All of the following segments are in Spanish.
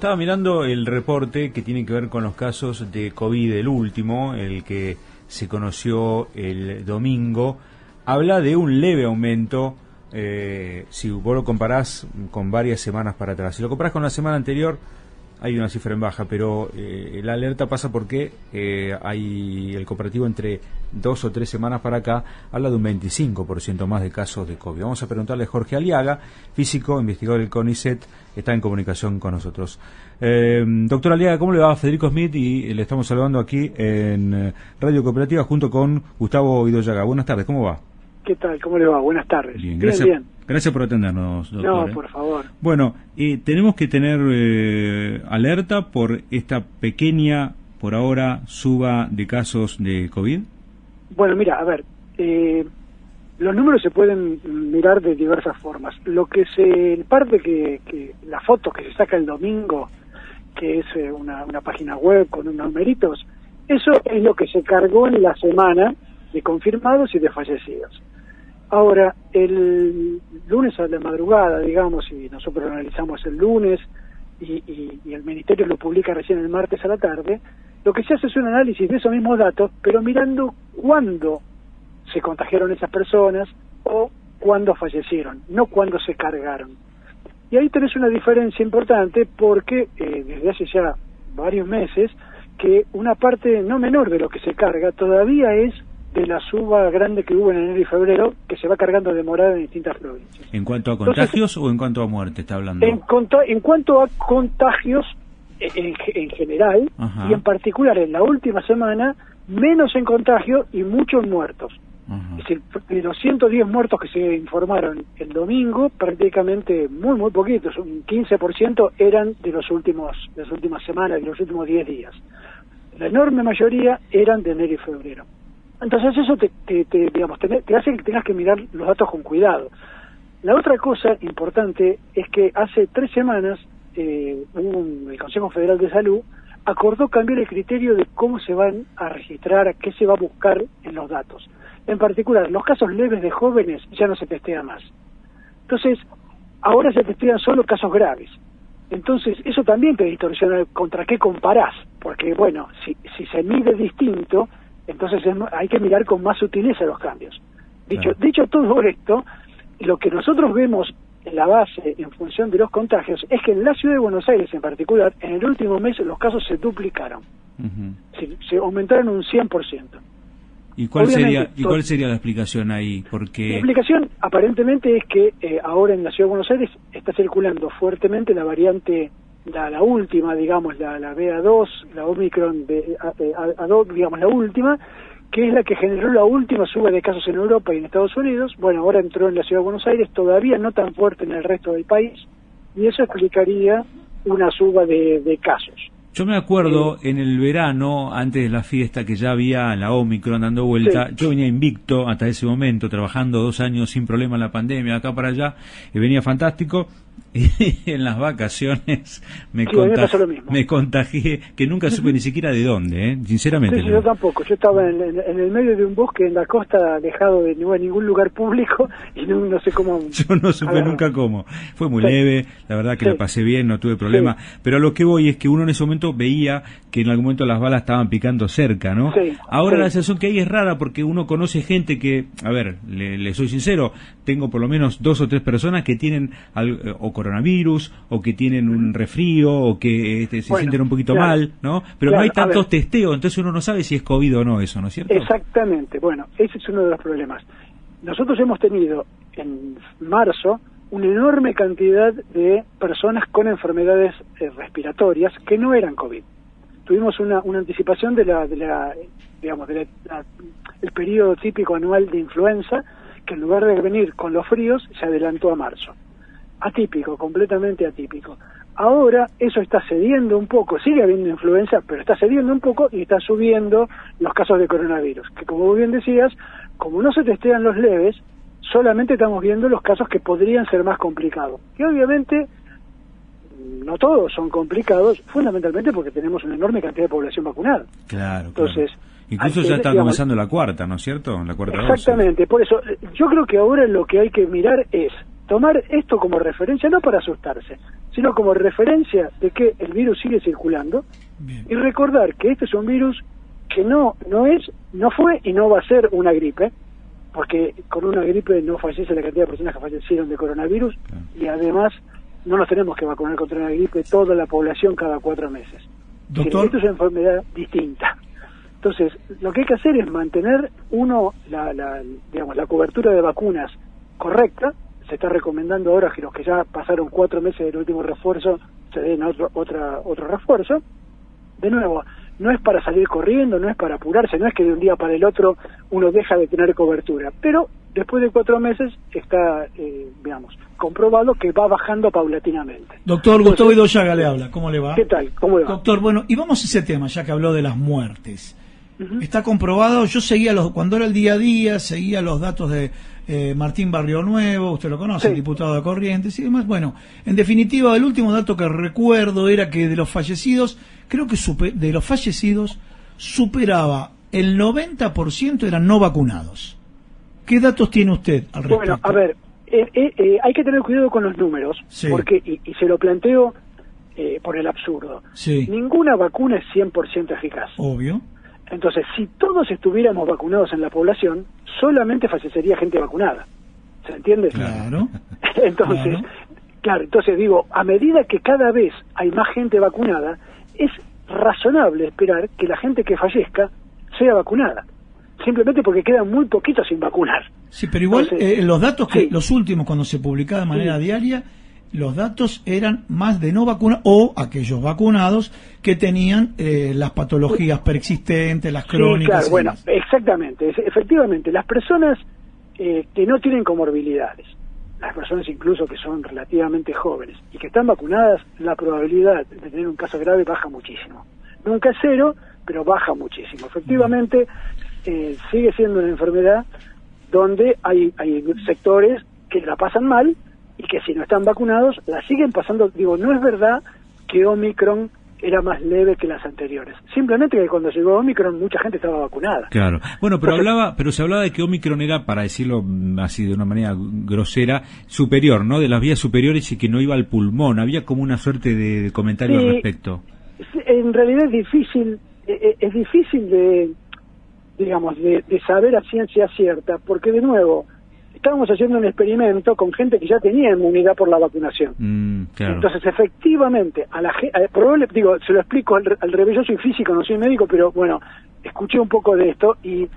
Estaba mirando el reporte que tiene que ver con los casos de COVID, el último, el que se conoció el domingo. Habla de un leve aumento, eh, si vos lo comparás con varias semanas para atrás. Si lo comparás con la semana anterior, hay una cifra en baja, pero eh, la alerta pasa porque eh, hay el cooperativo entre dos o tres semanas para acá habla de un 25% más de casos de COVID. Vamos a preguntarle a Jorge Aliaga, físico, investigador del CONICET, está en comunicación con nosotros. Eh, doctor Aliaga, ¿cómo le va? Federico Smith y le estamos saludando aquí en Radio Cooperativa junto con Gustavo Idoyaga. Buenas tardes, ¿cómo va? ¿Qué tal? ¿Cómo le va? Buenas tardes. Bien, gracias. bien. Gracias por atendernos, doctor. No, ¿eh? por favor. Bueno, eh, tenemos que tener eh, alerta por esta pequeña, por ahora, suba de casos de COVID. Bueno, mira, a ver, los números se pueden mirar de diversas formas. Lo que se parte que, que la foto que se saca el domingo, que es una, una página web con unos numeritos, eso es lo que se cargó en la semana de confirmados y de fallecidos. Ahora, el lunes a la madrugada, digamos, y nosotros lo analizamos el lunes y, el Ministerio lo publica recién el martes a la tarde, lo que se hace es un análisis de esos mismos datos, pero mirando cuándo se contagiaron esas personas o cuándo fallecieron, no cuándo se cargaron. Y ahí tenés una diferencia importante porque eh, desde hace ya varios meses que una parte no menor de lo que se carga todavía es de la suba grande que hubo en enero y febrero, que se va cargando de morada en distintas provincias. ¿En cuanto a contagios o en cuanto a muerte está hablando? En, en cuanto a contagios en, general, y en particular en la última semana, menos en contagio y muchos muertos. Es decir, de los 110 muertos que se informaron el domingo, prácticamente muy, muy poquitos, un 15% eran de los últimos, de las últimas semanas, de los últimos 10 días. La enorme mayoría eran de enero y febrero. Entonces eso te, digamos, te, hace que tengas que mirar los datos con cuidado. La otra cosa importante es que hace tres semanas eh, el Consejo Federal de Salud acordó cambiar el criterio de cómo se van a registrar, qué se va a buscar en los datos. En particular, los casos leves de jóvenes ya no se testean más. Entonces, ahora se testean solo casos graves. Entonces, eso también te distorsiona contra qué comparás, porque bueno, si, si se mide distinto, entonces hay que mirar con más sutileza los cambios. Dicho, dicho todo esto, lo que nosotros vemos en la base en función de los contagios es que en la ciudad de Buenos Aires en particular, en el último mes los casos se duplicaron. se, aumentaron un 100%. ¿Y cuál, sería, ¿Y cuál sería la explicación ahí? Porque... La explicación aparentemente es que eh, ahora en la ciudad de Buenos Aires está circulando fuertemente la variante la, la última, digamos, la, la BA2, la Omicron de, a, 2 digamos, la última, que es la que generó la última suba de casos en Europa y en Estados Unidos. Bueno, ahora entró en la ciudad de Buenos Aires, todavía no tan fuerte en el resto del país, y eso explicaría una suba de, de casos. Yo me acuerdo en el verano, antes de la fiesta, que ya había la Omicron dando vuelta, yo venía invicto hasta ese momento, trabajando dos años sin problema en la pandemia, acá para allá, y venía fantástico, y en las vacaciones me, me contagié, que nunca supe ni siquiera de dónde, ¿eh? sinceramente. yo tampoco, yo estaba en, el medio de un bosque en la costa, alejado de ningún lugar público y no, sé cómo... Yo no supe nunca cómo. Fue muy leve, la verdad que la pasé bien, no tuve problema, pero a lo que voy es que uno en ese momento veía que en algún momento las balas estaban picando cerca, ¿no? Ahora la sensación que hay es rara porque uno conoce gente que, a ver, le, soy sincero, tengo por lo menos dos o tres personas que tienen... Al, o coronavirus o que tienen un refrío o que este, se sienten un poquito mal, ¿no? Pero no hay tantos testeos, entonces uno no sabe si es COVID o no eso, ¿no es cierto? Exactamente, bueno, ese es uno de los problemas. Nosotros hemos tenido en marzo una enorme cantidad de personas con enfermedades eh, respiratorias que no eran COVID. Tuvimos una, una anticipación de la, de la digamos, de el periodo típico anual de influenza, que en lugar de venir con los fríos, se adelantó a marzo atípico, completamente atípico. Ahora eso está cediendo un poco, sigue habiendo influenza, pero está cediendo un poco y está subiendo los casos de coronavirus, que como bien decías, como no se testean los leves, solamente estamos viendo los casos que podrían ser más complicados. Y obviamente no todos son complicados, fundamentalmente porque tenemos una enorme cantidad de población vacunada. Claro. Entonces, Incluso ya está digamos, comenzando la cuarta, ¿no es cierto? La cuarta Exactamente, por eso yo creo que ahora lo que hay que mirar es tomar esto como referencia, no para asustarse, sino como referencia de que el virus sigue circulando y recordar que este es un virus que no no es no fue y no va a ser una gripe porque con una gripe no fallece la cantidad de personas que fallecieron de coronavirus y además no nos tenemos que vacunar contra una gripe toda la población cada cuatro meses. Doctor. Esto es una enfermedad distinta. Entonces, lo que hay que hacer es mantener, uno, la, la, digamos, la cobertura de vacunas correcta. Se está recomendando ahora que los que ya pasaron cuatro meses del último refuerzo se den otro, otra, otro refuerzo. De nuevo, no es para salir corriendo, no es para apurarse, no es que de un día para el otro uno deja de tener cobertura, pero después de cuatro meses está, eh, digamos, comprobado que va bajando paulatinamente. Doctor Gustavo Idoyaga le habla, ¿cómo le va? ¿Qué tal? ¿Cómo le va? Doctor, bueno, y vamos a ese tema, ya que habló de las muertes. Está comprobado, yo seguía los, cuando era el día a día, seguía los datos de eh, Martín Barrio Nuevo, usted lo conoce, diputado de Corrientes y demás. Bueno, en definitiva, el último dato que recuerdo era que de los fallecidos, creo que de los fallecidos superaba el 90% eran no vacunados. ¿Qué datos tiene usted al respecto? Bueno, a ver, eh, eh, hay que tener cuidado con los números, porque, y, se lo planteo por el absurdo, ninguna vacuna es 100% eficaz. Obvio. Entonces, si todos estuviéramos vacunados en la población, solamente fallecería gente vacunada. ¿Se entiende? Claro. entonces, claro. entonces digo, a medida que cada vez hay más gente vacunada, es razonable esperar que la gente que fallezca sea vacunada. Simplemente porque quedan muy poquitos sin vacunar. Sí, pero igual eh, los datos que los últimos cuando se publicaba de manera diaria los datos eran más de no vacunados o aquellos vacunados que tenían eh, las patologías persistentes, las crónicas. claro, bueno, exactamente. Efectivamente, las personas eh, que no tienen comorbilidades, las personas incluso que son relativamente jóvenes y que están vacunadas, la probabilidad de tener un caso grave baja muchísimo. Nunca es cero, pero baja muchísimo. Efectivamente, eh, sigue siendo una enfermedad donde hay, hay sectores que la pasan mal y que si no están vacunados la siguen pasando. Digo, no es verdad que Omicron era más leve que las anteriores. Simplemente que cuando llegó Omicron mucha gente estaba vacunada. Claro. Bueno, pero hablaba, pero se hablaba de que Omicron era, para decirlo así de una manera grosera, superior, ¿no? De las vías superiores y que no iba al pulmón. Había como una suerte de, comentario al respecto. En realidad es difícil, e, e, es difícil de, digamos, de saber a ciencia cierta, porque de nuevo, estábamos haciendo un experimento con gente que ya tenía inmunidad por la vacunación. Mm, Entonces, efectivamente, a la gente, digo, se lo explico al, revés, yo soy físico, no soy médico, pero bueno, escuché un poco de esto y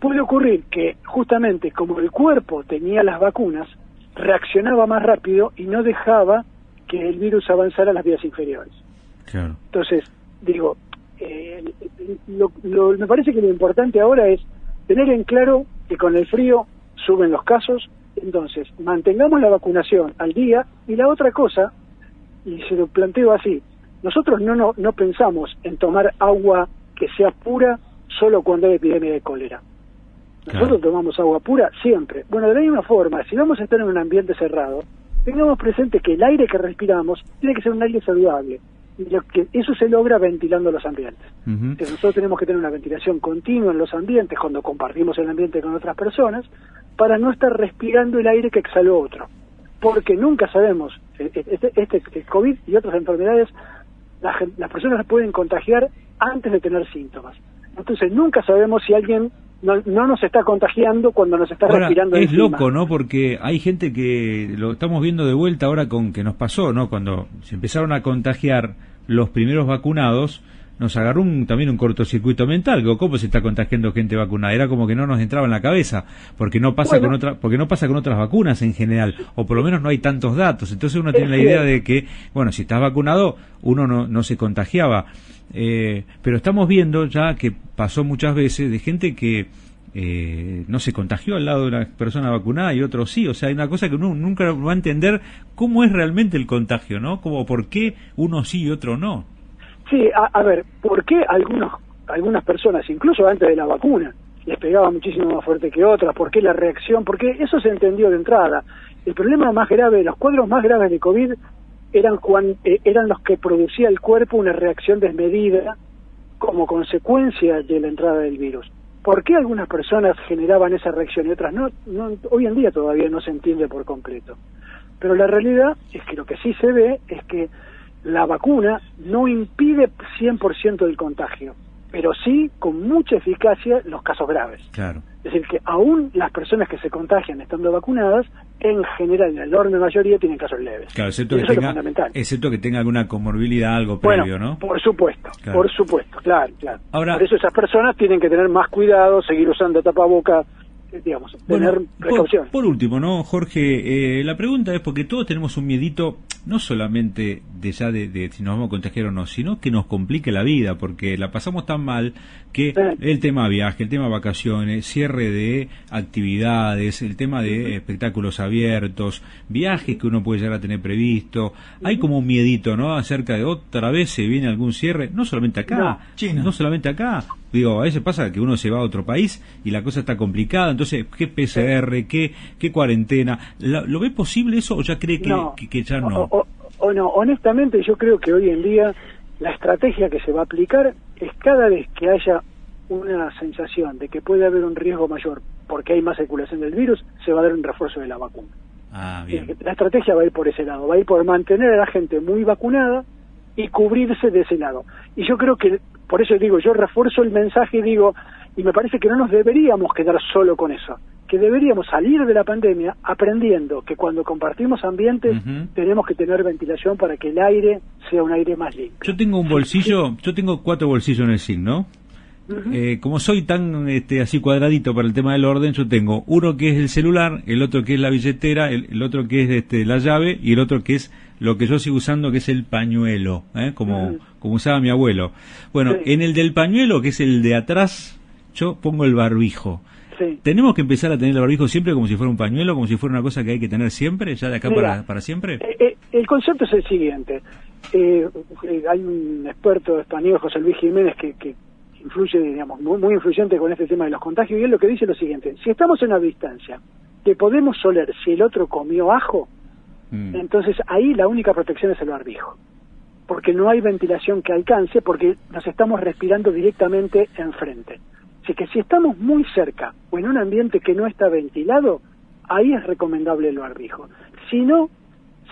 puede ocurrir que justamente como el cuerpo tenía las vacunas, reaccionaba más rápido y no dejaba que el virus avanzara a las vías inferiores. Entonces, digo, eh, me parece que lo importante ahora es tener en claro que con el frío suben los casos, entonces mantengamos la vacunación al día y la otra cosa, y se lo planteo así, nosotros no, no, no pensamos en tomar agua que sea pura solo cuando hay epidemia de cólera. Nosotros tomamos agua pura siempre. Bueno, de la misma forma, si vamos a estar en un ambiente cerrado, tengamos presente que el aire que respiramos tiene que ser un aire saludable que eso se logra ventilando los ambientes. nosotros tenemos que tener una ventilación continua en los ambientes cuando compartimos el ambiente con otras personas para no estar respirando el aire que exhaló otro. Porque nunca sabemos, e, e, este, este COVID y otras enfermedades, las, las personas pueden contagiar antes de tener síntomas. Entonces nunca sabemos si alguien no, no, nos está contagiando cuando nos está respirando es loco no porque hay gente que lo estamos viendo de vuelta ahora con que nos pasó no cuando se empezaron a contagiar los primeros vacunados nos agarró un, también un cortocircuito mental. ¿Cómo se está contagiando gente vacunada? Era como que no nos entraba en la cabeza, porque no pasa con otra, porque no pasa con otras vacunas en general, o por lo menos no hay tantos datos. Entonces uno tiene la idea de que, bueno, si estás vacunado, uno no, no se contagiaba. Eh, pero estamos viendo ya que pasó muchas veces de gente que eh, no se contagió al lado de una persona vacunada y otro sí. O sea, hay una cosa que uno nunca va a entender cómo es realmente el contagio, ¿no? Como por qué uno sí y otro no. Sí, a, ver, ¿por qué algunos, algunas personas, incluso antes de la vacuna, les pegaba muchísimo más fuerte que otras? ¿Por qué la reacción? Porque eso se entendió de entrada. El problema más grave, los cuadros más graves de COVID eran, eh, eran los que producía el cuerpo una reacción desmedida como consecuencia de la entrada del virus. ¿Por qué algunas personas generaban esa reacción y otras no? no? Hoy en día todavía no se entiende por completo. Pero la realidad es que lo que sí se ve es que la vacuna no impide 100% del contagio, pero sí con mucha eficacia los casos graves. Claro. Es decir, que aún las personas que se contagian estando vacunadas, en general, en la enorme mayoría, tienen casos leves. Claro, excepto, que tenga, excepto que tenga alguna comorbilidad, algo previo, ¿no? Por supuesto, por supuesto, claro, claro. Ahora, por eso esas personas tienen que tener más cuidado, seguir usando tapabocas digamos, tener precaución. Por, último, ¿no, Jorge? Eh, la pregunta es porque todos tenemos un miedito, no solamente de ya de, si nos vamos a contagiar o no, sino que nos complique la vida, porque la pasamos tan mal que el tema viaje, el tema vacaciones, cierre de actividades, el tema de espectáculos abiertos, viajes que uno puede llegar a tener previsto, hay como un miedito, ¿no? Acerca de otra vez se viene algún cierre, no solamente acá, China. no solamente acá, Digo, a veces pasa que uno se va a otro país y la cosa está complicada, entonces, ¿qué PCR? ¿Qué, qué cuarentena? ¿Lo, ve posible eso o ya cree que, que, ya no? O, no, honestamente yo creo que hoy en día la estrategia que se va a aplicar es cada vez que haya una sensación de que puede haber un riesgo mayor porque hay más circulación del virus, se va a dar un refuerzo de la vacuna. Ah, bien. La estrategia va a ir por ese lado, va a ir por mantener a la gente muy vacunada y cubrirse de ese lado. Y yo creo que por eso digo, yo refuerzo el mensaje y digo, y me parece que no nos deberíamos quedar solo con eso, que deberíamos salir de la pandemia aprendiendo que cuando compartimos ambientes tenemos que tener ventilación para que el aire sea un aire más limpio. Yo tengo un bolsillo, yo tengo cuatro bolsillos en el Eh, como soy tan este, así cuadradito para el tema del orden, yo tengo uno que es el celular, el otro que es la billetera, el, otro que es este, la llave y el otro que es lo que yo sigo usando, que es el pañuelo, ¿eh? como, como usaba mi abuelo. Bueno, en el del pañuelo, que es el de atrás, yo pongo el barbijo. ¿Tenemos que empezar a tener el barbijo siempre como si fuera un pañuelo, como si fuera una cosa que hay que tener siempre, ya de acá para, para siempre? Eh, el concepto es el siguiente. hay un experto español, José Luis Jiménez, que, que influye, digamos, muy, muy influyente con este tema de los contagios, y él lo que dice es lo siguiente, si estamos en una distancia, que podemos oler si el otro comió ajo, mm. entonces ahí la única protección es el barbijo, porque no hay ventilación que alcance, porque nos estamos respirando directamente enfrente. Así que si estamos muy cerca o en un ambiente que no está ventilado, ahí es recomendable el barbijo. Si no,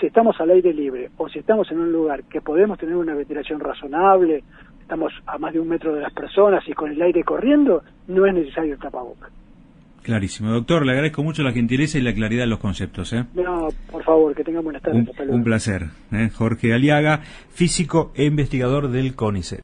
si estamos al aire libre o si estamos en un lugar que podemos tener una ventilación razonable, estamos a más de un metro de las personas y con el aire corriendo, no es necesario el tapabocas. Clarísimo. Doctor, le agradezco mucho la gentileza y la claridad de los conceptos. ¿eh? No, por favor, que tengan buenas tardes. Un, un placer. ¿eh? Jorge Aliaga, físico e investigador del CONICET.